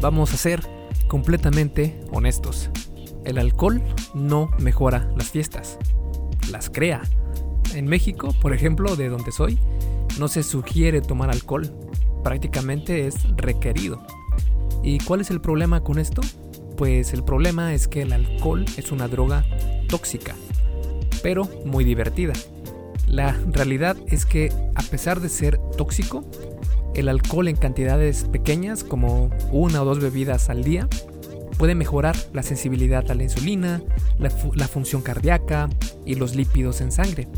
vamos a ser completamente honestos. El alcohol no mejora las fiestas, las crea. En México, por ejemplo, de donde soy, no se sugiere tomar alcohol, prácticamente es requerido. ¿Y cuál es el problema con esto? Pues el problema es que el alcohol es una droga tóxica, pero muy divertida. La realidad es que a pesar de ser tóxico, el alcohol en cantidades pequeñas, como una o dos bebidas al día, puede mejorar la sensibilidad a la insulina, la, función cardíaca y los lípidos en sangre.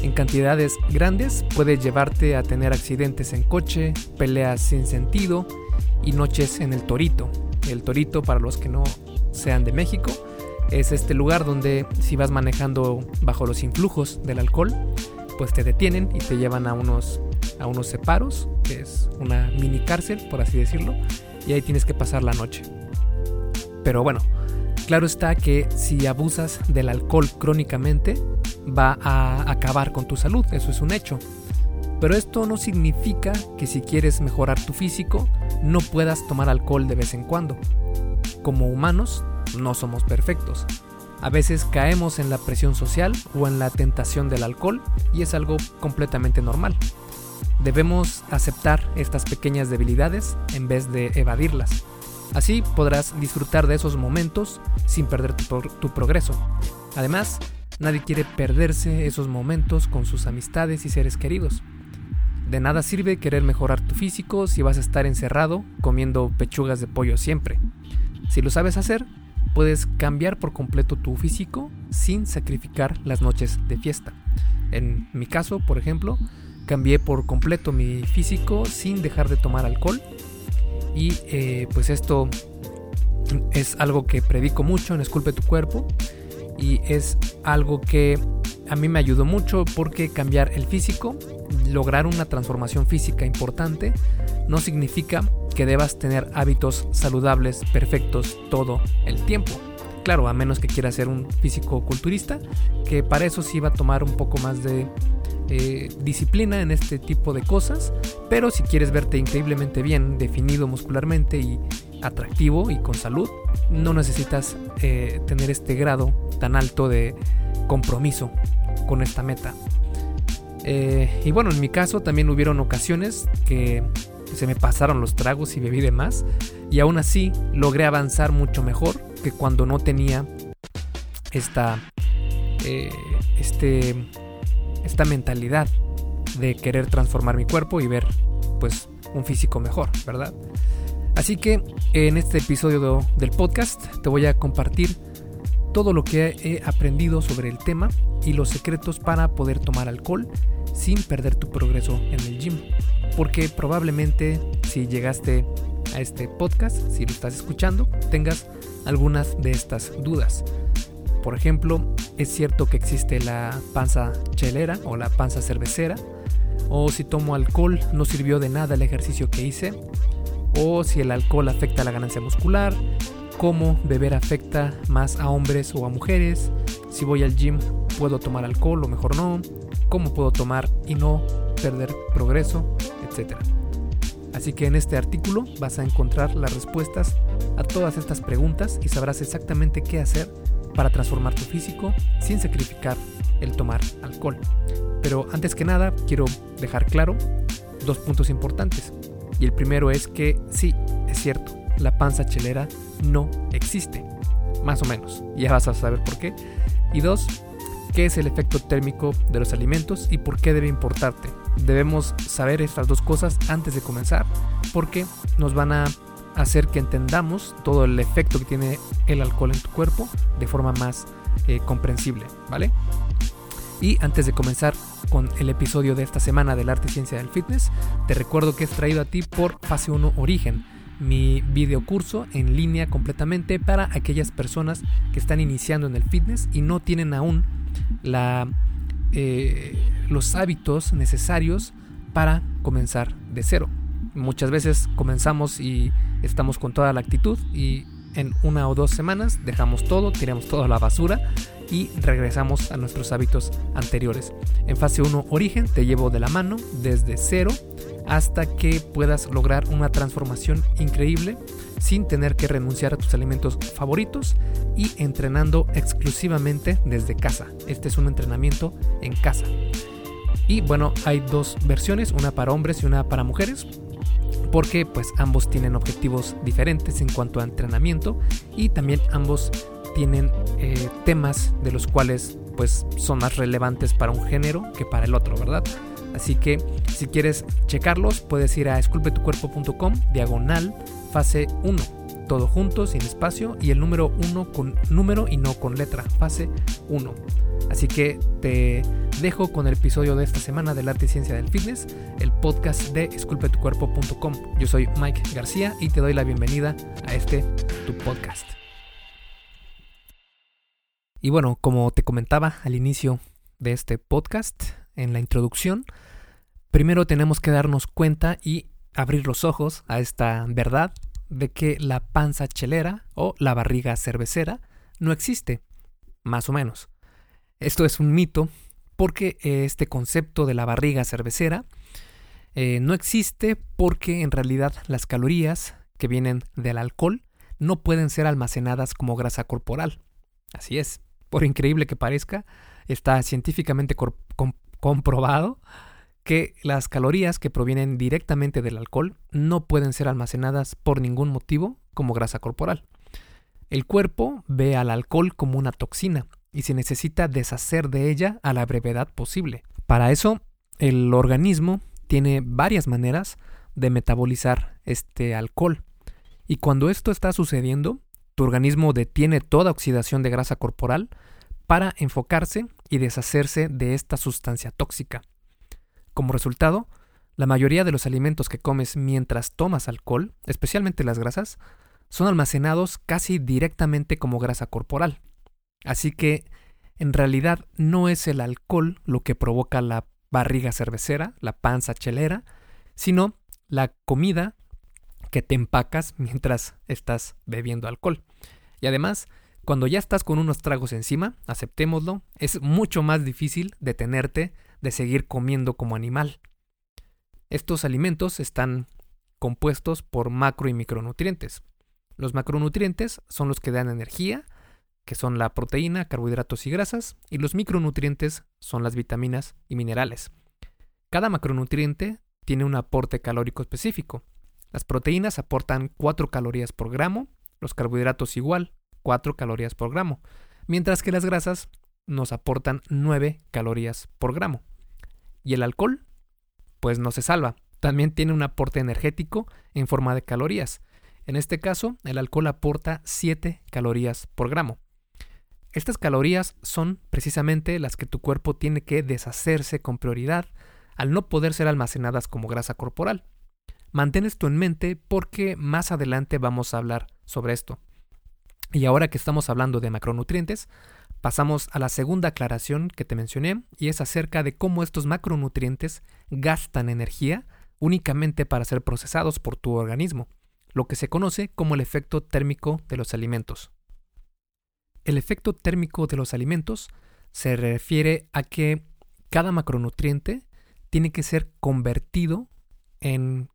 En cantidades grandes puede llevarte a tener accidentes en coche, peleas sin sentido y noches en el Torito. El Torito, para los que no sean de México, es este lugar donde si vas manejando bajo los influjos del alcohol, pues te detienen y te llevan a unos, a unos separos, que es una mini cárcel, por así decirlo, y ahí tienes que pasar la noche. Pero bueno, claro está que si abusas del alcohol crónicamente, va a acabar con tu salud, eso es un hecho. Pero esto no significa que si quieres mejorar tu físico, no puedas tomar alcohol de vez en cuando. Como humanos, no somos perfectos. A veces caemos en la presión social o en la tentación del alcohol y es algo completamente normal. Debemos aceptar estas pequeñas debilidades en vez de evadirlas. Así podrás disfrutar de esos momentos sin perder tu, progreso. Además, nadie quiere perderse esos momentos con sus amistades y seres queridos. De nada sirve querer mejorar tu físico si vas a estar encerrado comiendo pechugas de pollo siempre. Si lo sabes hacer, puedes cambiar por completo tu físico sin sacrificar las noches de fiesta. En mi caso, por ejemplo, cambié por completo mi físico sin dejar de tomar alcohol y eh, pues esto es algo que predico mucho en Esculpe tu cuerpo y es algo que a mí me ayudó mucho porque cambiar el físico, lograr una transformación física importante, no significa que debas tener hábitos saludables perfectos todo el tiempo. Claro, a menos que quieras ser un físico culturista, que para eso sí va a tomar un poco más de eh, disciplina en este tipo de cosas, pero si quieres verte increíblemente bien, definido muscularmente y atractivo y con salud, no necesitas eh, tener este grado tan alto de compromiso con esta meta. Eh, y bueno, en mi caso también hubieron ocasiones que se me pasaron los tragos y bebí de más. Y aún así logré avanzar mucho mejor que cuando no tenía esta, eh, este, esta mentalidad de querer transformar mi cuerpo y ver pues un físico mejor, ¿verdad? Así que en este episodio del podcast te voy a compartir todo lo que he aprendido sobre el tema y los secretos para poder tomar alcohol sin perder tu progreso en el gym porque probablemente si llegaste a este podcast, si lo estás escuchando, tengas algunas de estas dudas. Por ejemplo, ¿es cierto que existe la panza chelera o la panza cervecera? ¿O si tomo alcohol no sirvió de nada el ejercicio que hice? ¿O si el alcohol afecta la ganancia muscular? ¿Cómo beber afecta más a hombres o a mujeres? Si voy al gym, ¿puedo tomar alcohol o mejor no? ¿Cómo puedo tomar y no perder progreso? Así que en este artículo vas a encontrar las respuestas a todas estas preguntas y sabrás exactamente qué hacer para transformar tu físico sin sacrificar el tomar alcohol. Pero antes que nada quiero dejar claro dos puntos importantes. Y el primero es que sí, es cierto, la panza chelera no existe. Más o menos. Ya vas a saber por qué. Y dos, qué es el efecto térmico de los alimentos y por qué debe importarte. Debemos saber estas dos cosas antes de comenzar porque nos van a hacer que entendamos todo el efecto que tiene el alcohol en tu cuerpo de forma más eh, comprensible, ¿vale? Y antes de comenzar con el episodio de esta semana del arte y ciencia del fitness, te recuerdo que es traído a ti por Fase 1 Origen, mi video curso en línea completamente para aquellas personas que están iniciando en el fitness y no tienen aún la, eh, los hábitos necesarios para comenzar de cero. Muchas veces comenzamos y estamos con toda la actitud y en una o dos semanas dejamos todo, tiramos todo a la basura y regresamos a nuestros hábitos anteriores. En fase 1 origen te llevo de la mano desde cero hasta que puedas lograr una transformación increíble sin tener que renunciar a tus alimentos favoritos y entrenando exclusivamente desde casa. Este es un entrenamiento en casa. Y bueno, hay dos versiones, una para hombres y una para mujeres porque pues ambos tienen objetivos diferentes en cuanto a entrenamiento y también ambos tienen eh, temas de los cuales pues son más relevantes para un género que para el otro, ¿verdad? Así que si quieres checarlos, puedes ir a esculpetucuerpo.com, diagonal, fase 1, todo junto, sin espacio, y el número 1 con número y no con letra, fase 1. Así que te dejo con el episodio de esta semana del arte y ciencia del fitness, el podcast de esculpetucuerpo.com. Yo soy Mike García y te doy la bienvenida a este tu podcast. Y bueno, como te comentaba al inicio de este podcast, en la introducción, primero tenemos que darnos cuenta y abrir los ojos a esta verdad de que la panza chelera o la barriga cervecera no existe, más o menos. Esto es un mito porque este concepto de la barriga cervecera eh, no existe porque en realidad las calorías que vienen del alcohol no pueden ser almacenadas como grasa corporal. Así es, por increíble que parezca, está científicamente comprobado que las calorías que provienen directamente del alcohol no pueden ser almacenadas por ningún motivo como grasa corporal. El cuerpo ve al alcohol como una toxina y se necesita deshacer de ella a la brevedad posible. Para eso, el organismo tiene varias maneras de metabolizar este alcohol. Y cuando esto está sucediendo, tu organismo detiene toda oxidación de grasa corporal para enfocarse y deshacerse de esta sustancia tóxica. Como resultado, la mayoría de los alimentos que comes mientras tomas alcohol, especialmente las grasas, son almacenados casi directamente como grasa corporal. Así que en realidad no es el alcohol lo que provoca la barriga cervecera, la panza chelera, sino la comida que te empacas mientras estás bebiendo alcohol. Y además, cuando ya estás con unos tragos encima, aceptémoslo, es mucho más difícil detenerte de seguir comiendo como animal. Estos alimentos están compuestos por macro y micronutrientes. Los macronutrientes son los que dan energía que son la proteína, carbohidratos y grasas, y los micronutrientes son las vitaminas y minerales. Cada macronutriente tiene un aporte calórico específico. Las proteínas aportan 4 calorías por gramo, los carbohidratos igual, 4 calorías por gramo, mientras que las grasas nos aportan 9 calorías por gramo. ¿Y el alcohol? Pues no se salva. También tiene un aporte energético en forma de calorías. En este caso, el alcohol aporta 7 calorías por gramo. Estas calorías son precisamente las que tu cuerpo tiene que deshacerse con prioridad al no poder ser almacenadas como grasa corporal. Mantén esto en mente porque más adelante vamos a hablar sobre esto. Y ahora que estamos hablando de macronutrientes, pasamos a la segunda aclaración que te mencioné y es acerca de cómo estos macronutrientes gastan energía únicamente para ser procesados por tu organismo, lo que se conoce como el efecto térmico de los alimentos. El efecto térmico de los alimentos se refiere a que cada macronutriente tiene que ser convertido en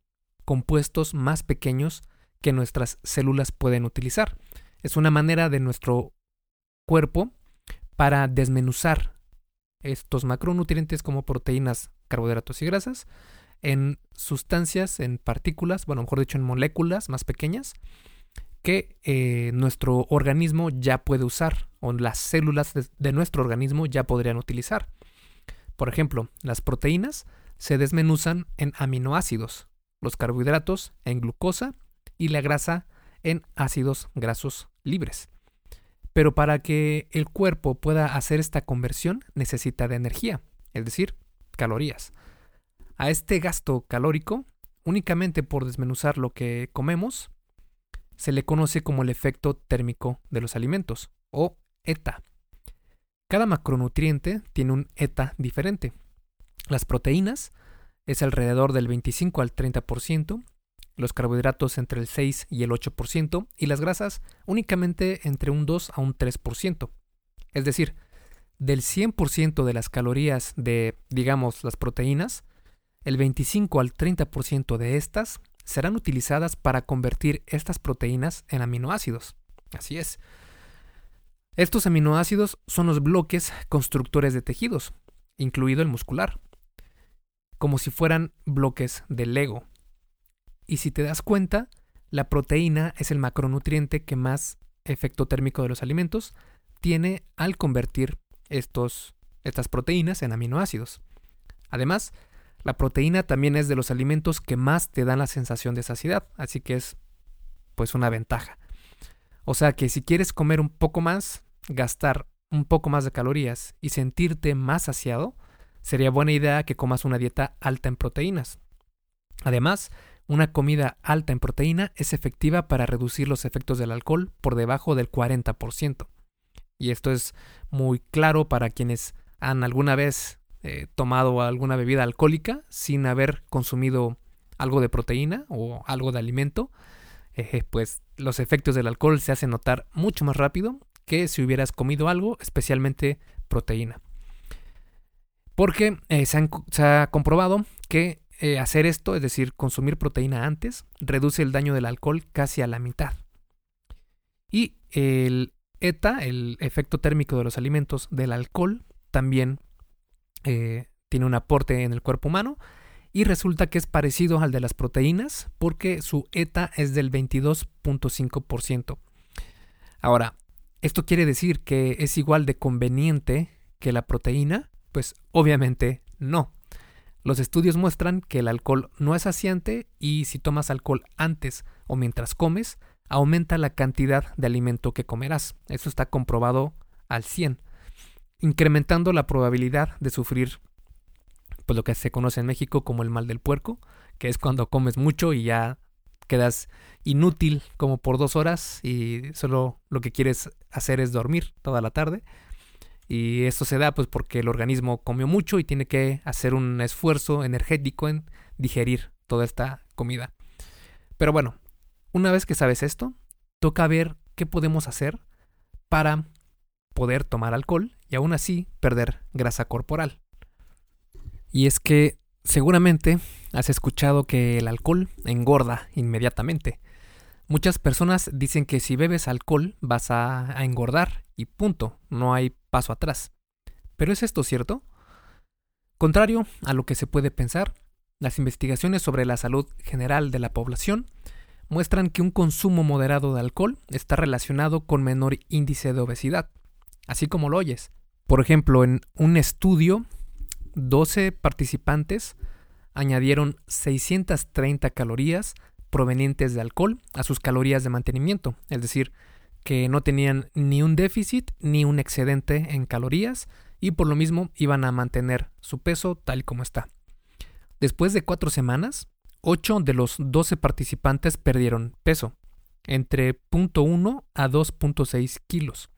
compuestos más pequeños que nuestras células pueden utilizar. Es una manera de nuestro cuerpo para desmenuzar estos macronutrientes como proteínas, carbohidratos y grasas en sustancias, en partículas, bueno, mejor dicho, en moléculas más pequeñas que eh, nuestro organismo ya puede usar o las células de, nuestro organismo ya podrían utilizar. Por ejemplo, las proteínas se desmenuzan en aminoácidos, los carbohidratos en glucosa y la grasa en ácidos grasos libres. Pero para que el cuerpo pueda hacer esta conversión necesita de energía, es decir, calorías. A este gasto calórico, únicamente por desmenuzar lo que comemos, se le conoce como el efecto térmico de los alimentos, o ETA. Cada macronutriente tiene un ETA diferente. Las proteínas es alrededor del 25 al 30%, los carbohidratos entre el 6 y el 8% y las grasas únicamente entre un 2 a un 3%. Es decir, del 100% de las calorías de, digamos, las proteínas, el 25 al 30% de estas serán utilizadas para convertir estas proteínas en aminoácidos. Así es. Estos aminoácidos son los bloques constructores de tejidos, incluido el muscular, como si fueran bloques de Lego. Y si te das cuenta, la proteína es el macronutriente que más efecto térmico de los alimentos tiene al convertir estos, estas proteínas en aminoácidos. Además, la proteína también es de los alimentos que más te dan la sensación de saciedad, así que es pues una ventaja. O sea que si quieres comer un poco más, gastar un poco más de calorías y sentirte más saciado, sería buena idea que comas una dieta alta en proteínas. Además, una comida alta en proteína es efectiva para reducir los efectos del alcohol por debajo del 40%. Y esto es muy claro para quienes han alguna vez eh, tomado alguna bebida alcohólica sin haber consumido algo de proteína o algo de alimento, eh, pues los efectos del alcohol se hacen notar mucho más rápido que si hubieras comido algo, especialmente proteína. Porque eh, se, ha comprobado que hacer esto, es decir, consumir proteína antes, reduce el daño del alcohol casi a la mitad. Y el ETA, el efecto térmico de los alimentos del alcohol, también eh, tiene un aporte en el cuerpo humano y resulta que es parecido al de las proteínas porque su ETA es del 22.5%. Ahora, ¿esto quiere decir que es igual de conveniente que la proteína? Pues obviamente no. Los estudios muestran que el alcohol no es saciante y si tomas alcohol antes o mientras comes, aumenta la cantidad de alimento que comerás. Eso está comprobado al 100 incrementando la probabilidad de sufrir pues lo que se conoce en México como el mal del puerco, que es cuando comes mucho y ya quedas inútil como por dos horas y solo lo que quieres hacer es dormir toda la tarde. Y esto se da pues porque el organismo comió mucho y tiene que hacer un esfuerzo energético en digerir toda esta comida. Pero bueno, una vez que sabes esto, toca ver qué podemos hacer para poder tomar alcohol y aún así perder grasa corporal. Y es que seguramente has escuchado que el alcohol engorda inmediatamente. Muchas personas dicen que si bebes alcohol vas a, engordar y punto, no hay paso atrás. ¿Pero es esto cierto? Contrario a lo que se puede pensar, las investigaciones sobre la salud general de la población muestran que un consumo moderado de alcohol está relacionado con menor índice de obesidad, así como lo oyes. Por ejemplo, en un estudio, 12 participantes añadieron 630 calorías provenientes de alcohol a sus calorías de mantenimiento, es decir, que no tenían ni un déficit ni un excedente en calorías y por lo mismo iban a mantener su peso tal como está. Después de cuatro semanas, 8 de los 12 participantes perdieron peso, entre 0.1 a 2.6 kilos.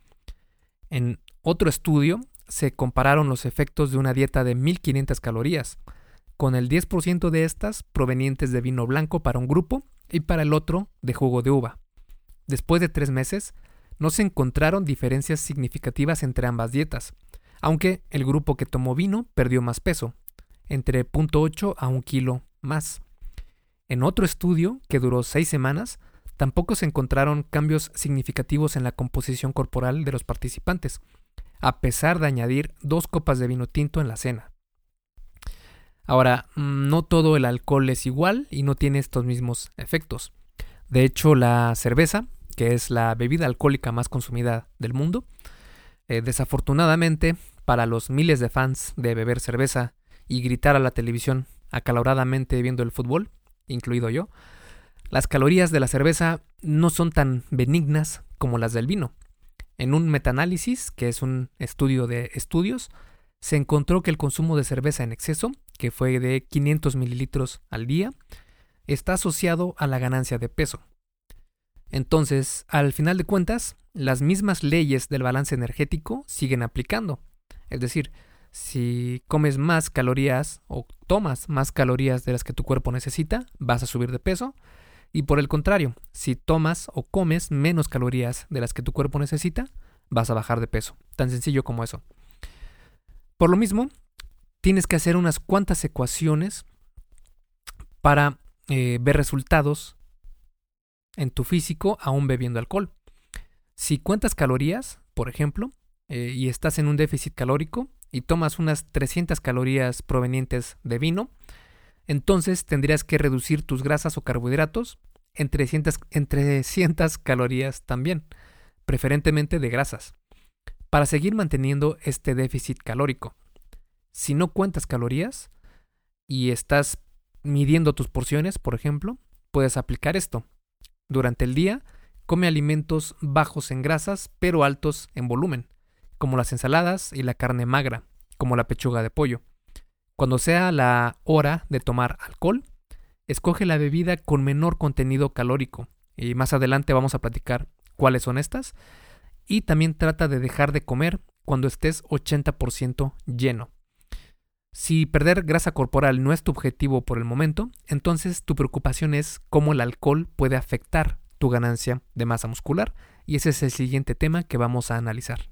En otro estudio se compararon los efectos de una dieta de 1500 calorías, con el 10% de estas provenientes de vino blanco para un grupo y para el otro de jugo de uva. Después de tres meses, no se encontraron diferencias significativas entre ambas dietas, aunque el grupo que tomó vino perdió más peso, entre 0.8 a 1 kilo más. En otro estudio, que duró seis semanas, tampoco se encontraron cambios significativos en la composición corporal de los participantes, a pesar de añadir dos copas de vino tinto en la cena. Ahora, mm, no todo el alcohol es igual y no tiene estos mismos efectos. De hecho, la cerveza, que es la bebida alcohólica más consumida del mundo, eh, desafortunadamente, para los miles de fans de beber cerveza y gritar a la televisión acaloradamente viendo el fútbol, incluido yo, las calorías de la cerveza no son tan benignas como las del vino. En un metaanálisis, que es un estudio de estudios, se encontró que el consumo de cerveza en exceso, que fue de 500 mililitros al día, está asociado a la ganancia de peso. Entonces, al final de cuentas, las mismas leyes del balance energético siguen aplicando. Es decir, si comes más calorías o tomas más calorías de las que tu cuerpo necesita, vas a subir de peso. Y por el contrario, si tomas o comes menos calorías de las que tu cuerpo necesita, vas a bajar de peso. Tan sencillo como eso. Por lo mismo, tienes que hacer unas cuantas ecuaciones para eh, ver resultados en tu físico aún bebiendo alcohol. Si cuentas calorías, por ejemplo, eh, y estás en un déficit calórico y tomas unas 300 calorías provenientes de vino, entonces tendrías que reducir tus grasas o carbohidratos en 300, en 300 calorías también, preferentemente de grasas, para seguir manteniendo este déficit calórico. Si no cuentas calorías y estás midiendo tus porciones, por ejemplo, puedes aplicar esto. Durante el día, come alimentos bajos en grasas pero altos en volumen, como las ensaladas y la carne magra, como la pechuga de pollo. Cuando sea la hora de tomar alcohol, escoge la bebida con menor contenido calórico. Y más adelante vamos a platicar cuáles son estas. Y también trata de dejar de comer cuando estés 80% lleno. Si perder grasa corporal no es tu objetivo por el momento, entonces tu preocupación es cómo el alcohol puede afectar tu ganancia de masa muscular y ese es el siguiente tema que vamos a analizar.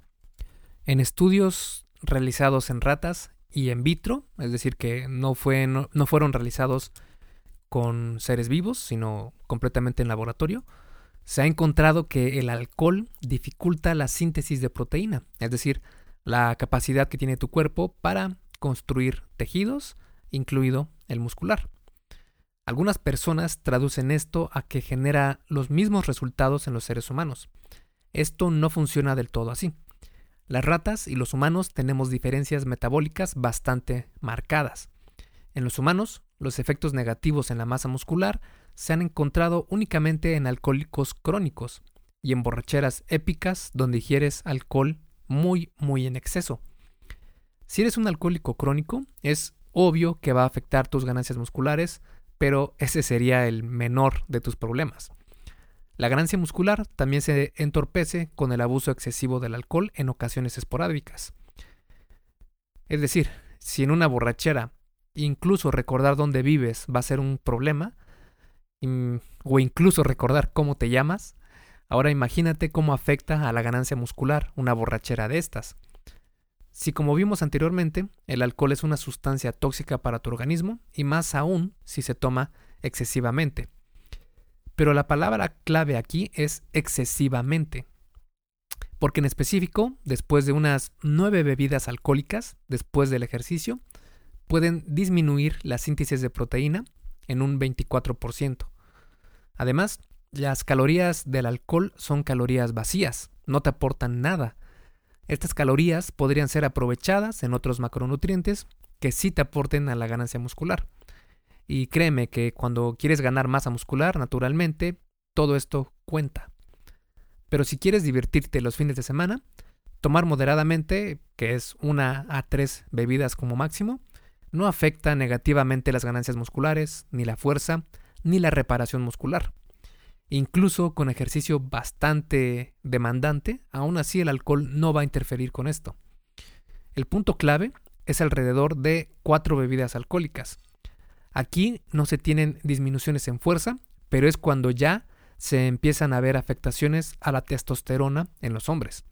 En estudios realizados en ratas y en vitro, es decir, que no, fue, no, no fueron realizados con seres vivos, sino completamente en laboratorio, se ha encontrado que el alcohol dificulta la síntesis de proteína, es decir, la capacidad que tiene tu cuerpo para construir tejidos, incluido el muscular. Algunas personas traducen esto a que genera los mismos resultados en los seres humanos. Esto no funciona del todo así. Las ratas y los humanos tenemos diferencias metabólicas bastante marcadas. En los humanos, los efectos negativos en la masa muscular se han encontrado únicamente en alcohólicos crónicos y en borracheras épicas donde ingieres alcohol muy, muy en exceso. Si eres un alcohólico crónico, es obvio que va a afectar tus ganancias musculares, pero ese sería el menor de tus problemas. La ganancia muscular también se entorpece con el abuso excesivo del alcohol en ocasiones esporádicas. Es decir, si en una borrachera incluso recordar dónde vives va a ser un problema, o incluso recordar cómo te llamas, ahora imagínate cómo afecta a la ganancia muscular una borrachera de estas. Si como vimos anteriormente, el alcohol es una sustancia tóxica para tu organismo y más aún si se toma excesivamente. Pero la palabra clave aquí es excesivamente. Porque en específico, después de unas nueve bebidas alcohólicas, después del ejercicio, pueden disminuir la síntesis de proteína en un 24%. Además, las calorías del alcohol son calorías vacías, no te aportan nada estas calorías podrían ser aprovechadas en otros macronutrientes que sí te aporten a la ganancia muscular. Y créeme que cuando quieres ganar masa muscular, naturalmente, todo esto cuenta. Pero si quieres divertirte los fines de semana, tomar moderadamente, que es una a tres bebidas como máximo, no afecta negativamente las ganancias musculares, ni la fuerza, ni la reparación muscular. Incluso con ejercicio bastante demandante, aún así el alcohol no va a interferir con esto. El punto clave es alrededor de cuatro bebidas alcohólicas. Aquí no se tienen disminuciones en fuerza, pero es cuando ya se empiezan a ver afectaciones a la testosterona en los hombres.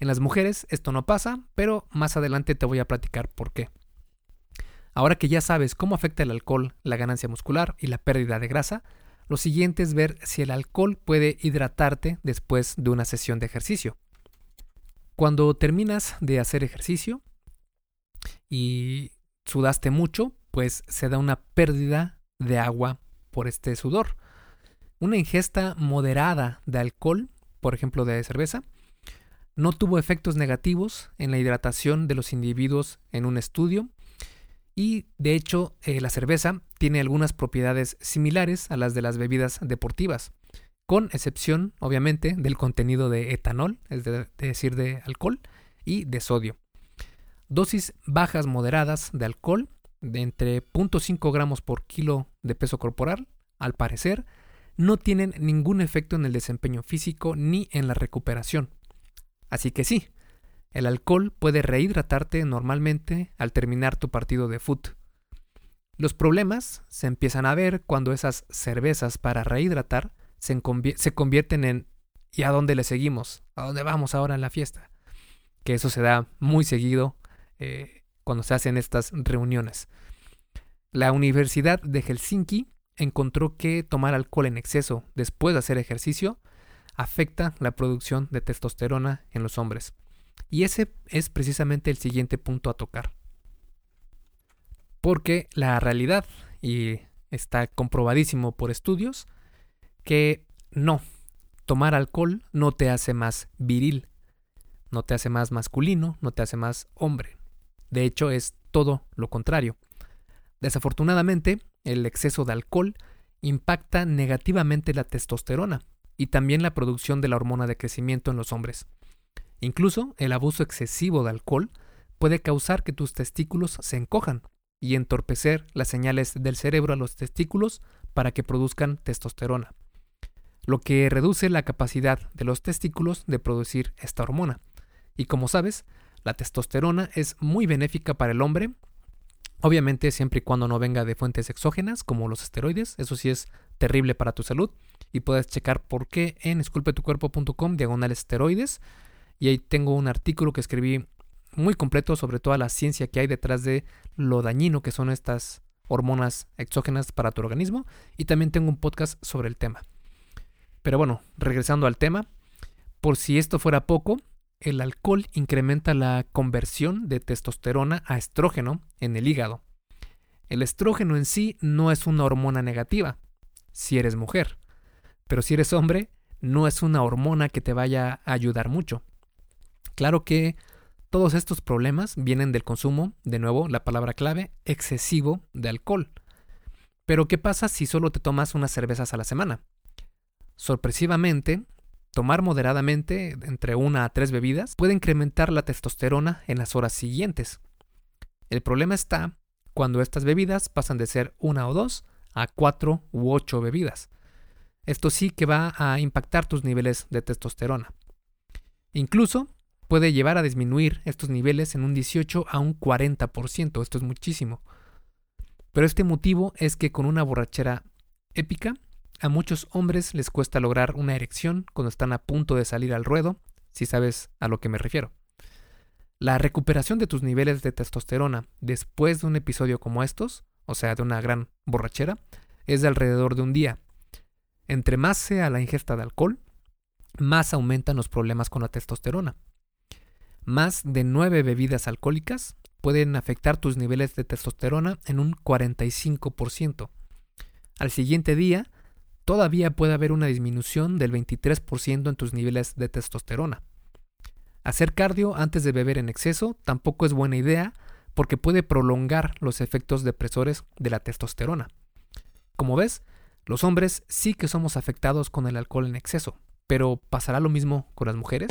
En las mujeres esto no pasa, pero más adelante te voy a platicar por qué. Ahora que ya sabes cómo afecta el alcohol la ganancia muscular y la pérdida de grasa, lo siguiente es ver si el alcohol puede hidratarte después de una sesión de ejercicio. Cuando terminas de hacer ejercicio y sudaste mucho, pues se da una pérdida de agua por este sudor. Una ingesta moderada de alcohol, por ejemplo de cerveza, no tuvo efectos negativos en la hidratación de los individuos en un estudio y de hecho eh, la cerveza tiene algunas propiedades similares a las de las bebidas deportivas, con excepción obviamente del contenido de etanol, es decir, de alcohol, y de sodio. Dosis bajas moderadas de alcohol de entre 0.5 gramos por kilo de peso corporal, al parecer, no tienen ningún efecto en el desempeño físico ni en la recuperación. Así que sí, el alcohol puede rehidratarte normalmente al terminar tu partido de foot. Los problemas se empiezan a ver cuando esas cervezas para rehidratar se, convierten en ¿y a dónde le seguimos? ¿A dónde vamos ahora en la fiesta? Que eso se da muy seguido eh, cuando se hacen estas reuniones. La Universidad de Helsinki encontró que tomar alcohol en exceso después de hacer ejercicio afecta la producción de testosterona en los hombres. Y ese es precisamente el siguiente punto a tocar. Porque la realidad, y está comprobadísimo por estudios, que no, tomar alcohol no te hace más viril, no te hace más masculino, no te hace más hombre. De hecho, es todo lo contrario. Desafortunadamente, el exceso de alcohol impacta negativamente la testosterona y también la producción de la hormona de crecimiento en los hombres. Incluso el abuso excesivo de alcohol puede causar que tus testículos se encojan y entorpecer las señales del cerebro a los testículos para que produzcan testosterona, lo que reduce la capacidad de los testículos de producir esta hormona. Y como sabes, la testosterona es muy benéfica para el hombre Obviamente siempre y cuando no venga de fuentes exógenas como los esteroides, eso sí es terrible para tu salud y puedes checar por qué en esculpetucuerpo.com diagonal esteroides y ahí tengo un artículo que escribí muy completo sobre toda la ciencia que hay detrás de lo dañino que son estas hormonas exógenas para tu organismo y también tengo un podcast sobre el tema. Pero bueno, regresando al tema, por si esto fuera poco, el alcohol incrementa la conversión de testosterona a estrógeno en el hígado. El estrógeno en sí no es una hormona negativa, si eres mujer, pero si eres hombre, no es una hormona que te vaya a ayudar mucho. Claro que todos estos problemas vienen del consumo, de nuevo, la palabra clave, excesivo de alcohol. Pero ¿qué pasa si solo te tomas unas cervezas a la semana? Sorpresivamente, Tomar moderadamente, entre una a tres bebidas, puede incrementar la testosterona en las horas siguientes. El problema está cuando estas bebidas pasan de ser una o dos a cuatro u ocho bebidas. Esto sí que va a impactar tus niveles de testosterona. Incluso puede llevar a disminuir estos niveles en un 18 a un 40%, esto es muchísimo. Pero este motivo es que con una borrachera épica a muchos hombres les cuesta lograr una erección cuando están a punto de salir al ruedo, si sabes a lo que me refiero. La recuperación de tus niveles de testosterona después de un episodio como estos, o sea, de una gran borrachera, es de alrededor de un día. Entre más sea la ingesta de alcohol, más aumentan los problemas con la testosterona. Más de nueve bebidas alcohólicas pueden afectar tus niveles de testosterona en un 45%. Al siguiente día, todavía puede haber una disminución del 23% en tus niveles de testosterona. Hacer cardio antes de beber en exceso tampoco es buena idea porque puede prolongar los efectos depresores de la testosterona. Como ves, los hombres sí que somos afectados con el alcohol en exceso, pero ¿pasará lo mismo con las mujeres?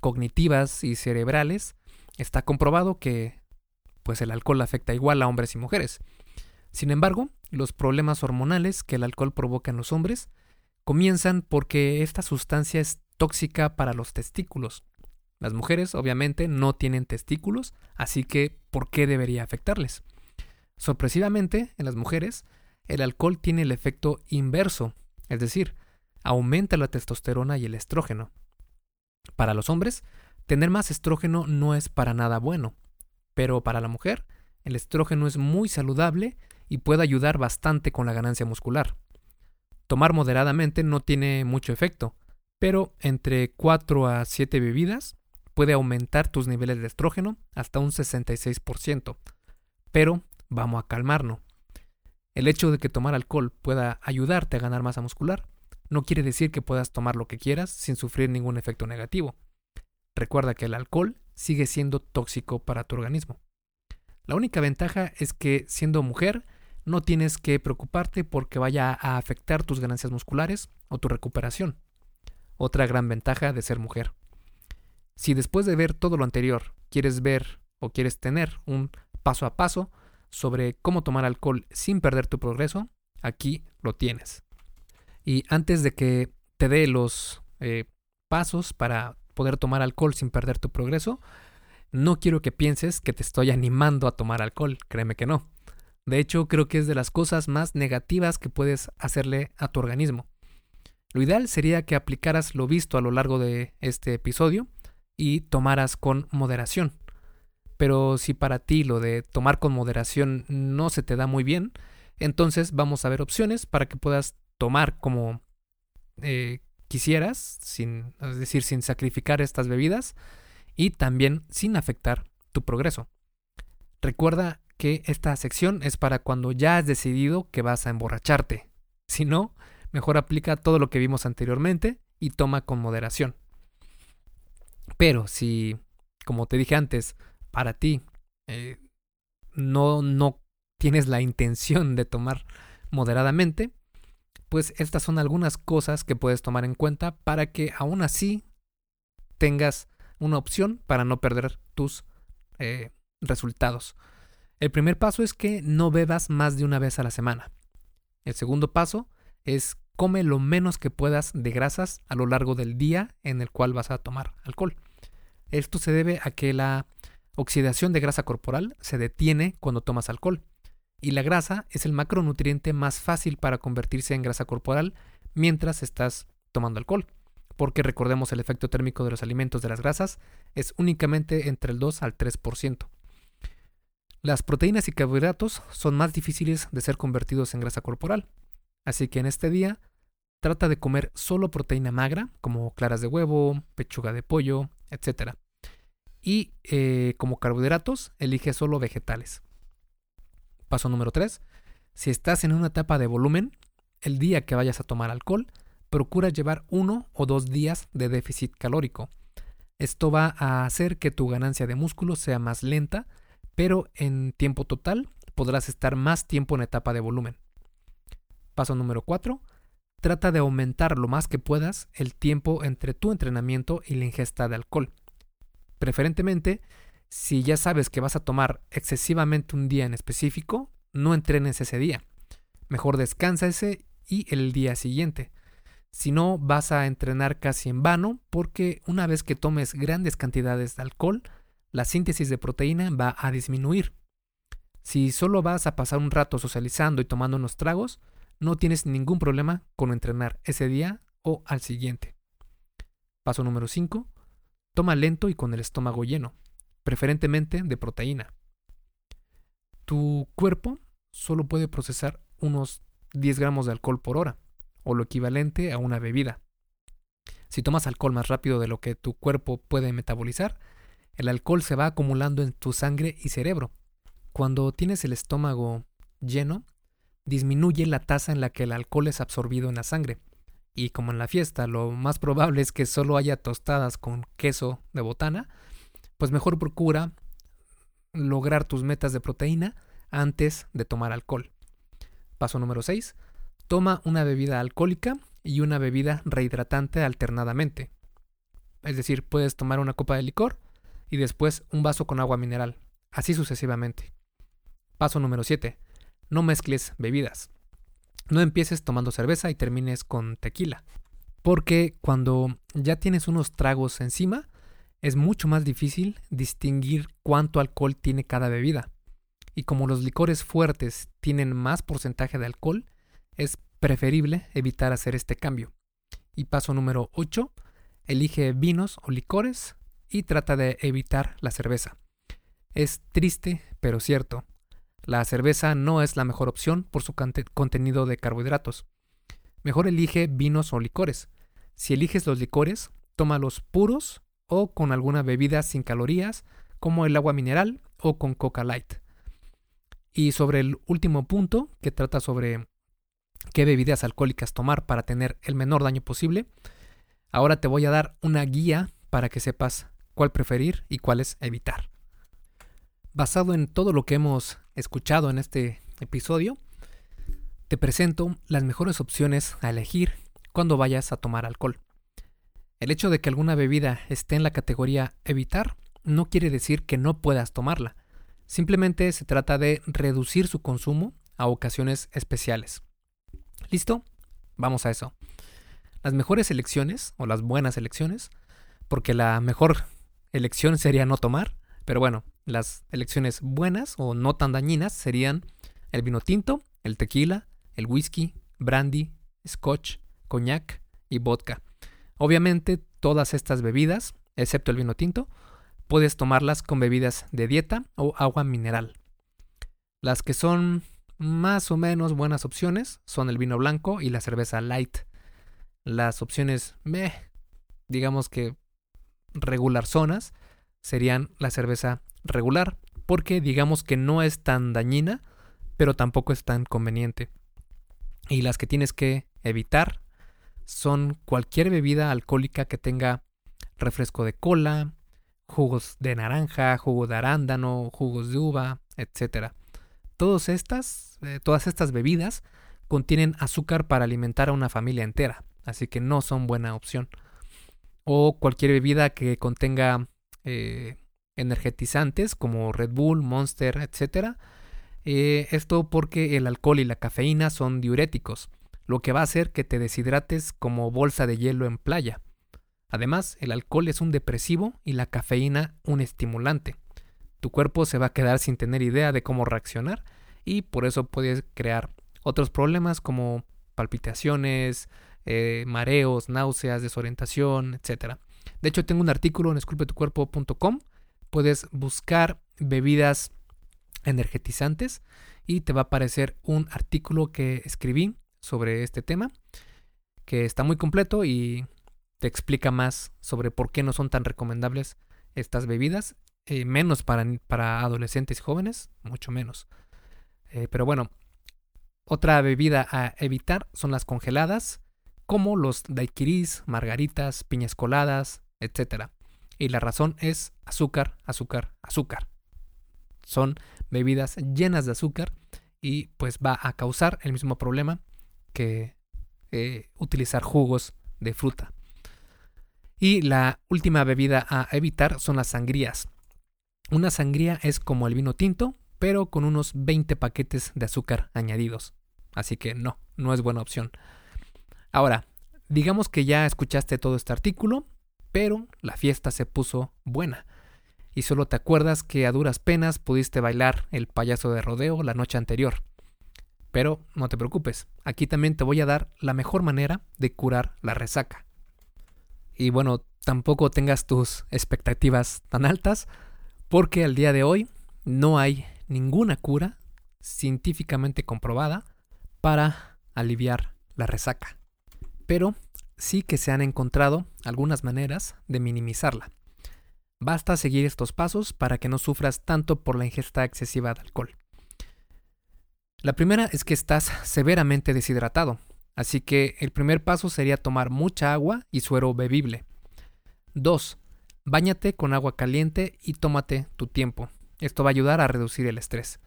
cognitivas y cerebrales, está comprobado que pues el alcohol afecta igual a hombres y mujeres. Sin embargo, los problemas hormonales que el alcohol provoca en los hombres comienzan porque esta sustancia es tóxica para los testículos. Las mujeres obviamente no tienen testículos, así que ¿por qué debería afectarles? Sorpresivamente, en las mujeres, el alcohol tiene el efecto inverso, es decir, aumenta la testosterona y el estrógeno. Para los hombres, tener más estrógeno no es para nada bueno, pero para la mujer, el estrógeno es muy saludable y puede ayudar bastante con la ganancia muscular. Tomar moderadamente no tiene mucho efecto, pero entre 4 a 7 bebidas puede aumentar tus niveles de estrógeno hasta un 66%. Pero vamos a calmarnos. El hecho de que tomar alcohol pueda ayudarte a ganar masa muscular no quiere decir que puedas tomar lo que quieras sin sufrir ningún efecto negativo. Recuerda que el alcohol sigue siendo tóxico para tu organismo. La única ventaja es que siendo mujer no tienes que preocuparte porque vaya a afectar tus ganancias musculares o tu recuperación. Otra gran ventaja de ser mujer. Si después de ver todo lo anterior quieres ver o quieres tener un paso a paso sobre cómo tomar alcohol sin perder tu progreso, aquí lo tienes. Y antes de que te dé los eh, pasos para poder tomar alcohol sin perder tu progreso, no quiero que pienses que te estoy animando a tomar alcohol, créeme que no. De hecho, creo que es de las cosas más negativas que puedes hacerle a tu organismo. Lo ideal sería que aplicaras lo visto a lo largo de este episodio y tomaras con moderación. Pero si para ti lo de tomar con moderación no se te da muy bien, entonces vamos a ver opciones para que puedas tomar como eh, quisieras, sin, es decir, sin sacrificar estas bebidas y también sin afectar tu progreso. Recuerda que esta sección es para cuando ya has decidido que vas a emborracharte. Si no, mejor aplica todo lo que vimos anteriormente y toma con moderación. Pero si, como te dije antes, para ti eh, no, no tienes la intención de tomar moderadamente, pues estas son algunas cosas que puedes tomar en cuenta para que aún así tengas una opción para no perder tus eh, resultados. El primer paso es que no bebas más de una vez a la semana. El segundo paso es come lo menos que puedas de grasas a lo largo del día en el cual vas a tomar alcohol. Esto se debe a que la oxidación de grasa corporal se detiene cuando tomas alcohol. Y la grasa es el macronutriente más fácil para convertirse en grasa corporal mientras estás tomando alcohol. Porque recordemos el efecto térmico de los alimentos de las grasas es únicamente entre el 2 al 3%. Las proteínas y carbohidratos son más difíciles de ser convertidos en grasa corporal. Así que en este día trata de comer solo proteína magra, como claras de huevo, pechuga de pollo, etc. Y eh, como carbohidratos, elige solo vegetales. Paso número 3. Si estás en una etapa de volumen, el día que vayas a tomar alcohol, procura llevar uno o dos días de déficit calórico. Esto va a hacer que tu ganancia de músculo sea más lenta, pero en tiempo total podrás estar más tiempo en etapa de volumen. Paso número 4. Trata de aumentar lo más que puedas el tiempo entre tu entrenamiento y la ingesta de alcohol. Preferentemente, si ya sabes que vas a tomar excesivamente un día en específico, no entrenes ese día. Mejor descansa ese y el día siguiente. Si no, vas a entrenar casi en vano porque una vez que tomes grandes cantidades de alcohol, la síntesis de proteína va a disminuir. Si solo vas a pasar un rato socializando y tomando unos tragos, no tienes ningún problema con entrenar ese día o al siguiente. Paso número 5. Toma lento y con el estómago lleno, preferentemente de proteína. Tu cuerpo solo puede procesar unos 10 gramos de alcohol por hora, o lo equivalente a una bebida. Si tomas alcohol más rápido de lo que tu cuerpo puede metabolizar, el alcohol se va acumulando en tu sangre y cerebro. Cuando tienes el estómago lleno, disminuye la tasa en la que el alcohol es absorbido en la sangre, y como en la fiesta lo más probable es que solo haya tostadas con queso de botana, pues mejor procura lograr tus metas de proteína antes de tomar alcohol. Paso número 6. Toma una bebida alcohólica y una bebida rehidratante alternadamente. Es decir, puedes tomar una copa de licor y después un vaso con agua mineral, así sucesivamente. Paso número 7. No mezcles bebidas. No empieces tomando cerveza y termines con tequila. Porque cuando ya tienes unos tragos encima, es mucho más difícil distinguir cuánto alcohol tiene cada bebida. Y como los licores fuertes tienen más porcentaje de alcohol, es preferible evitar hacer este cambio. Y paso número 8, elige vinos o licores y trata de evitar la cerveza. Es triste, pero cierto. La cerveza no es la mejor opción por su contenido de carbohidratos. Mejor elige vinos o licores. Si eliges los licores, tómalos puros o con alguna bebida sin calorías, como el agua mineral o con Coca Light. Y sobre el último punto, que trata sobre qué bebidas alcohólicas tomar para tener el menor daño posible, ahora te voy a dar una guía para que sepas cuál preferir y cuáles evitar. Basado en todo lo que hemos escuchado en este episodio, te presento las mejores opciones a elegir cuando vayas a tomar alcohol. El hecho de que alguna bebida esté en la categoría evitar no quiere decir que no puedas tomarla. Simplemente se trata de reducir su consumo a ocasiones especiales. ¿Listo? Vamos a eso. Las mejores elecciones, o las buenas elecciones, porque la mejor elección sería no tomar, pero bueno, las elecciones buenas o no tan dañinas serían el vino tinto, el tequila, el whisky, brandy, scotch, coñac y vodka. Obviamente todas estas bebidas, excepto el vino tinto, puedes tomarlas con bebidas de dieta o agua mineral. Las que son más o menos buenas opciones son el vino blanco y la cerveza light. Las opciones meh, digamos que regular zonas, serían la cerveza regular, porque digamos que no es tan dañina, pero tampoco es tan conveniente. Y las que tienes que evitar son cualquier bebida alcohólica que tenga refresco de cola, jugos de naranja, jugo de arándano, jugos de uva, etc. Todas estas, eh, todas estas bebidas contienen azúcar para alimentar a una familia entera, así que no son buena opción. O cualquier bebida que contenga eh, energetizantes como Red Bull, Monster, etc. Eh, esto porque el alcohol y la cafeína son diuréticos, lo que va a hacer que te deshidrates como bolsa de hielo en playa. Además, el alcohol es un depresivo y la cafeína un estimulante. Tu cuerpo se va a quedar sin tener idea de cómo reaccionar y por eso puedes crear otros problemas como palpitaciones, eh, mareos, náuseas, desorientación, etc. De hecho, tengo un artículo en esculpetucuerpo.com. Puedes buscar bebidas energetizantes y te va a aparecer un artículo que escribí sobre este tema que está muy completo y te explica más sobre por qué no son tan recomendables estas bebidas, eh, menos para, para, adolescentes y jóvenes, mucho menos. Eh, pero bueno, otra bebida a evitar son las congeladas, como los daiquiris, margaritas, piñas coladas, etc. Y la razón es azúcar, azúcar, azúcar. Son bebidas llenas de azúcar y pues va a causar el mismo problema que eh, utilizar jugos de fruta. Y la última bebida a evitar son las sangrías. Una sangría es como el vino tinto, pero con unos 20 paquetes de azúcar añadidos. Así que no, no es buena opción. Ahora, digamos que ya escuchaste todo este artículo, pero la fiesta se puso buena. Y solo te acuerdas que a duras penas pudiste bailar el payaso de rodeo la noche anterior. Pero no te preocupes, aquí también te voy a dar la mejor manera de curar la resaca. Y bueno, tampoco tengas tus expectativas tan altas, porque al día de hoy no hay ninguna cura científicamente comprobada para aliviar la resaca. Pero sí que se han encontrado algunas maneras de minimizarla. Basta seguir estos pasos para que no sufras tanto por la ingesta excesiva de alcohol. La primera es que estás severamente deshidratado, Así que el primer paso sería tomar mucha agua y suero bebible. 2. Báñate con agua caliente y tómate tu tiempo. Esto va a ayudar a reducir el estrés.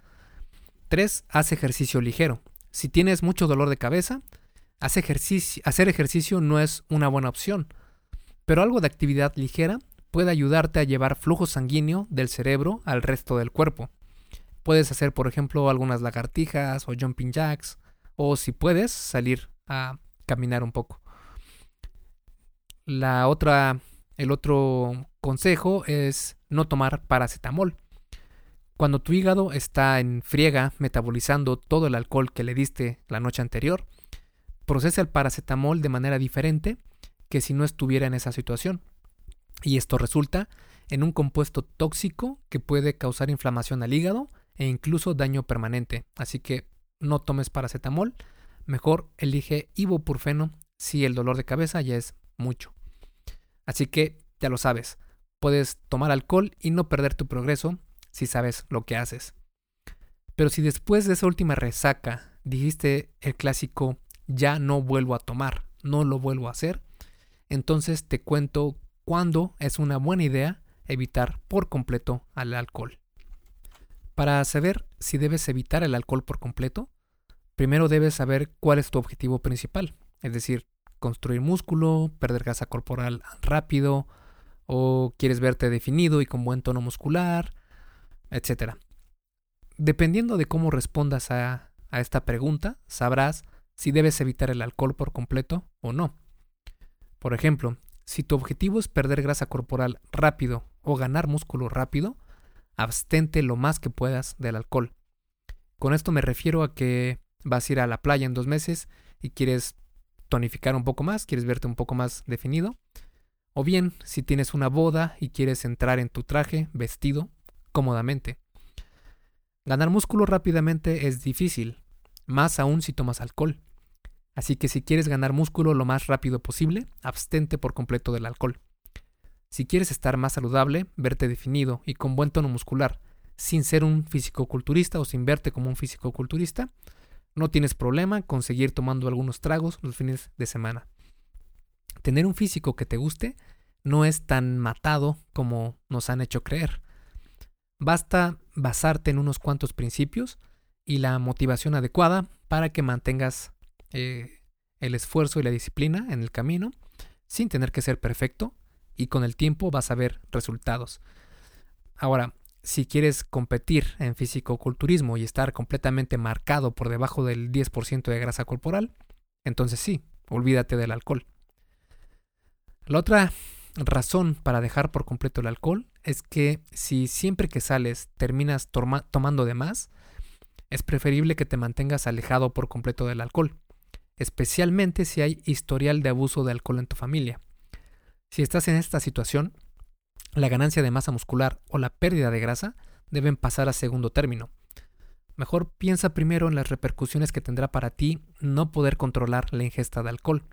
3. Haz ejercicio ligero. Si tienes mucho dolor de cabeza, hacer ejercicio no es una buena opción, pero algo de actividad ligera puede ayudarte a llevar flujo sanguíneo del cerebro al resto del cuerpo. Puedes hacer, por ejemplo, algunas lagartijas o jumping jacks, o si puedes, salir a caminar un poco. La otra, el otro consejo es no tomar paracetamol. Cuando tu hígado está en friega metabolizando todo el alcohol que le diste la noche anterior, procesa el paracetamol de manera diferente que si no estuviera en esa situación. Y esto resulta en un compuesto tóxico que puede causar inflamación al hígado e incluso daño permanente. Así que no tomes paracetamol mejor elige ibuprofeno si el dolor de cabeza ya es mucho. Así que ya lo sabes, puedes tomar alcohol y no perder tu progreso si sabes lo que haces. Pero si después de esa última resaca dijiste el clásico ya no vuelvo a tomar, no lo vuelvo a hacer, entonces te cuento cuándo es una buena idea evitar por completo al alcohol. Para saber si debes evitar el alcohol por completo, primero debes saber cuál es tu objetivo principal, es decir, construir músculo, perder grasa corporal rápido, o quieres verte definido y con buen tono muscular, etc. Dependiendo de cómo respondas a, a esta pregunta, sabrás si debes evitar el alcohol por completo o no. Por ejemplo, si tu objetivo es perder grasa corporal rápido o ganar músculo rápido, abstente lo más que puedas del alcohol. Con esto me refiero a que vas a ir a la playa en dos meses y quieres tonificar un poco más, quieres verte un poco más definido. O bien, si tienes una boda y quieres entrar en tu traje vestido cómodamente. Ganar músculo rápidamente es difícil, más aún si tomas alcohol. Así que si quieres ganar músculo lo más rápido posible, abstente por completo del alcohol. Si quieres estar más saludable, verte definido y con buen tono muscular, sin ser un físico-culturista o sin verte como un físico-culturista, no tienes problema con seguir tomando algunos tragos los fines de semana. Tener un físico que te guste no es tan matado como nos han hecho creer. Basta basarte en unos cuantos principios y la motivación adecuada para que mantengas eh, el esfuerzo y la disciplina en el camino sin tener que ser perfecto y con el tiempo vas a ver resultados. Ahora, si quieres competir en físico-culturismo y estar completamente marcado por debajo del 10% de grasa corporal, entonces sí, olvídate del alcohol. La otra razón para dejar por completo el alcohol es que si siempre que sales terminas tomando de más, es preferible que te mantengas alejado por completo del alcohol, especialmente si hay historial de abuso de alcohol en tu familia. Si estás en esta situación, la ganancia de masa muscular o la pérdida de grasa deben pasar a segundo término. Mejor piensa primero en las repercusiones que tendrá para ti no poder controlar la ingesta de alcohol.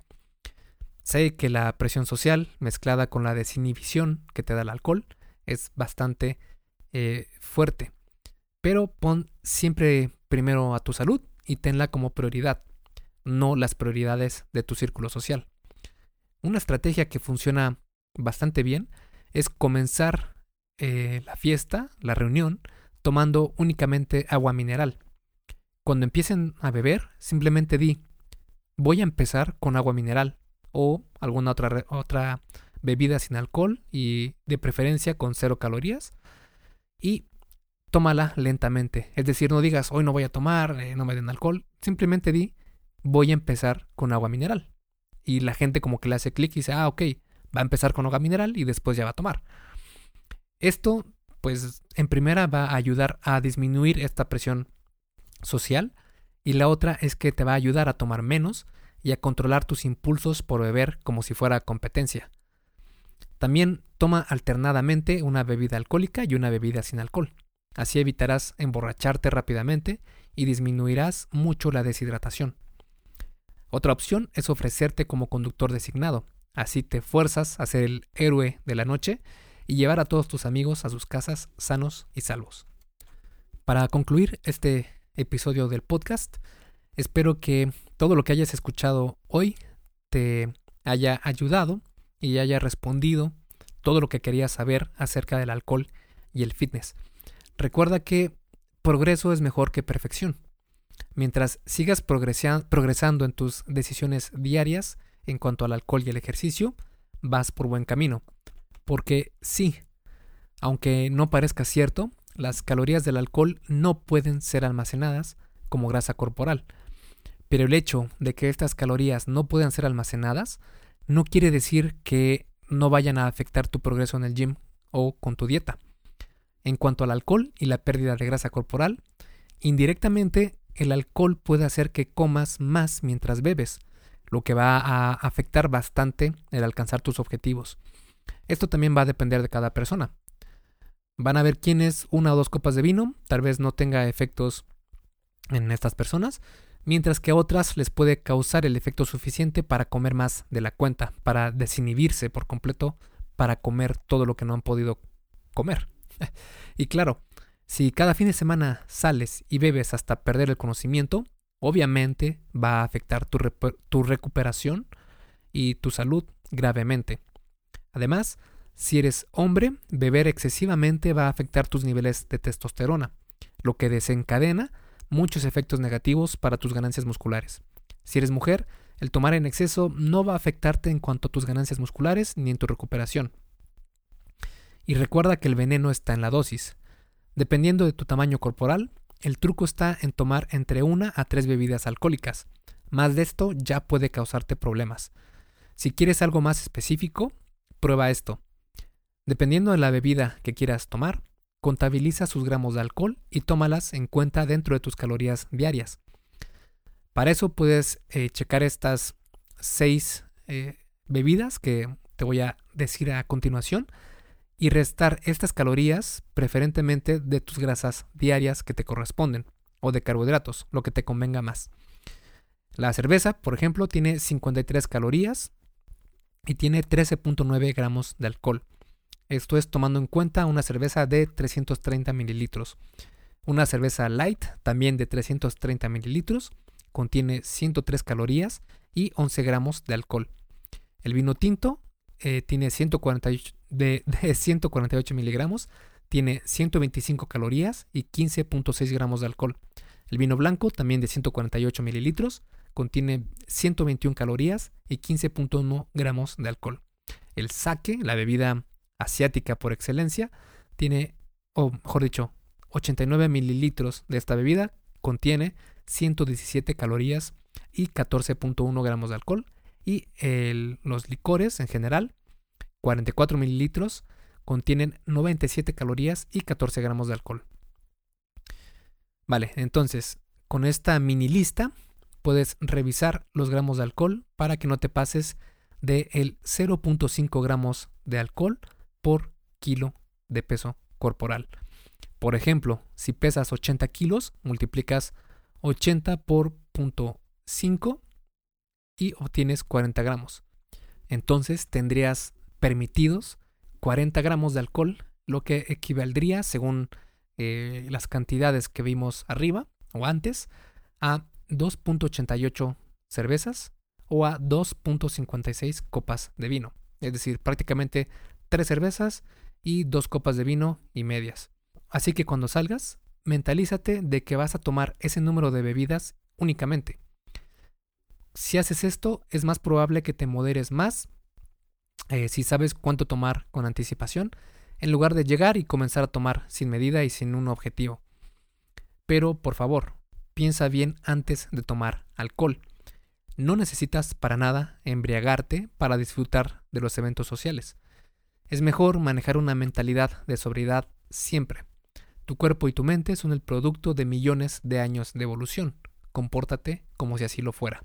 Sé que la presión social mezclada con la desinhibición que te da el alcohol es bastante eh, fuerte, pero pon siempre primero a tu salud y tenla como prioridad, no las prioridades de tu círculo social. Una estrategia que funciona bastante bien es comenzar eh, la fiesta, la reunión, tomando únicamente agua mineral. Cuando empiecen a beber, simplemente di, voy a empezar con agua mineral o alguna otra, otra bebida sin alcohol y de preferencia con cero calorías y tómala lentamente. Es decir, no digas, hoy no voy a tomar, eh, no me den alcohol. Simplemente di, voy a empezar con agua mineral y la gente como que le hace clic y dice, ah, ok, va a empezar con agua mineral y después ya va a tomar. Esto, pues, en primera va a ayudar a disminuir esta presión social y la otra es que te va a ayudar a tomar menos y a controlar tus impulsos por beber como si fuera competencia. También toma alternadamente una bebida alcohólica y una bebida sin alcohol. Así evitarás emborracharte rápidamente y disminuirás mucho la deshidratación. Otra opción es ofrecerte como conductor designado. Así te fuerzas a ser el héroe de la noche y llevar a todos tus amigos a sus casas sanos y salvos. Para concluir este episodio del podcast, espero que todo lo que hayas escuchado hoy te haya ayudado y haya respondido todo lo que querías saber acerca del alcohol y el fitness. Recuerda que progreso es mejor que perfección. Mientras sigas progresando en tus decisiones diarias en cuanto al alcohol y el ejercicio, vas por buen camino. Porque sí, aunque no parezca cierto, las calorías del alcohol no pueden ser almacenadas como grasa corporal. Pero el hecho de que estas calorías no puedan ser almacenadas no quiere decir que no vayan a afectar tu progreso en el gym o con tu dieta. En cuanto al alcohol y la pérdida de grasa corporal, indirectamente el alcohol puede hacer que comas más mientras bebes, lo que va a afectar bastante el alcanzar tus objetivos. Esto también va a depender de cada persona. Van a ver quiénes una o dos copas de vino tal vez no tenga efectos en estas personas, mientras que a otras les puede causar el efecto suficiente para comer más de la cuenta, para desinhibirse por completo, para comer todo lo que no han podido comer. y claro, Si cada fin de semana sales y bebes hasta perder el conocimiento, obviamente va a afectar tu, recuperación y tu salud gravemente. Además, si eres hombre, beber excesivamente va a afectar tus niveles de testosterona, lo que desencadena muchos efectos negativos para tus ganancias musculares. Si eres mujer, el tomar en exceso no va a afectarte en cuanto a tus ganancias musculares ni en tu recuperación. Y recuerda que el veneno está en la dosis. Dependiendo de tu tamaño corporal, el truco está en tomar entre una a tres bebidas alcohólicas. Más de esto ya puede causarte problemas. Si quieres algo más específico, prueba esto. Dependiendo de la bebida que quieras tomar, contabiliza sus gramos de alcohol y tómalas en cuenta dentro de tus calorías diarias. Para eso puedes eh, checar estas seis eh, bebidas que te voy a decir a continuación y restar estas calorías preferentemente de tus grasas diarias que te corresponden o de carbohidratos, lo que te convenga más. La cerveza, por ejemplo, tiene 53 calorías y tiene 13.9 gramos de alcohol. Esto es tomando en cuenta una cerveza de 330 mililitros. Una cerveza light, también de 330 mililitros, contiene 103 calorías y 11 gramos de alcohol. El vino tinto eh, tiene 148, de, 148 miligramos, tiene 125 calorías y 15.6 gramos de alcohol. El vino blanco, también de 148 mililitros, contiene 121 calorías y 15.1 gramos de alcohol. El sake, la bebida asiática por excelencia, tiene, o mejor dicho, 89 mililitros de esta bebida, contiene 117 calorías y 14.1 gramos de alcohol. Y los licores en general, 44 mililitros, contienen 97 calorías y 14 gramos de alcohol. Vale, entonces, con esta mini lista puedes revisar los gramos de alcohol para que no te pases de el 0.5 gramos de alcohol por kilo de peso corporal. Por ejemplo, si pesas 80 kilos, multiplicas 80 por 0.5 y obtienes 40 gramos. Entonces tendrías permitidos 40 gramos de alcohol, lo que equivaldría, según eh, las cantidades que vimos arriba o antes, a 2.88 cervezas o a 2.56 copas de vino. Es decir, prácticamente 3 cervezas y 2 copas de vino y medias. Así que cuando salgas, mentalízate de que vas a tomar ese número de bebidas únicamente. Si haces esto, es más probable que te moderes más eh, si sabes cuánto tomar con anticipación, en lugar de llegar y comenzar a tomar sin medida y sin un objetivo. Pero, por favor, piensa bien antes de tomar alcohol. No necesitas para nada embriagarte para disfrutar de los eventos sociales. Es mejor manejar una mentalidad de sobriedad siempre. Tu cuerpo y tu mente son el producto de millones de años de evolución. Compórtate como si así lo fuera.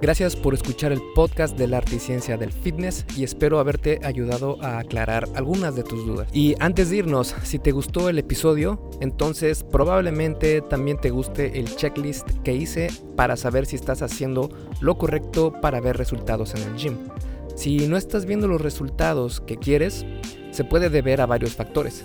Gracias por escuchar el podcast de la arte y ciencia del fitness y espero haberte ayudado a aclarar algunas de tus dudas. Y antes de irnos, si te gustó el episodio, entonces probablemente también te guste el checklist que hice para saber si estás haciendo lo correcto para ver resultados en el gym. Si no estás viendo los resultados que quieres, se puede deber a varios factores.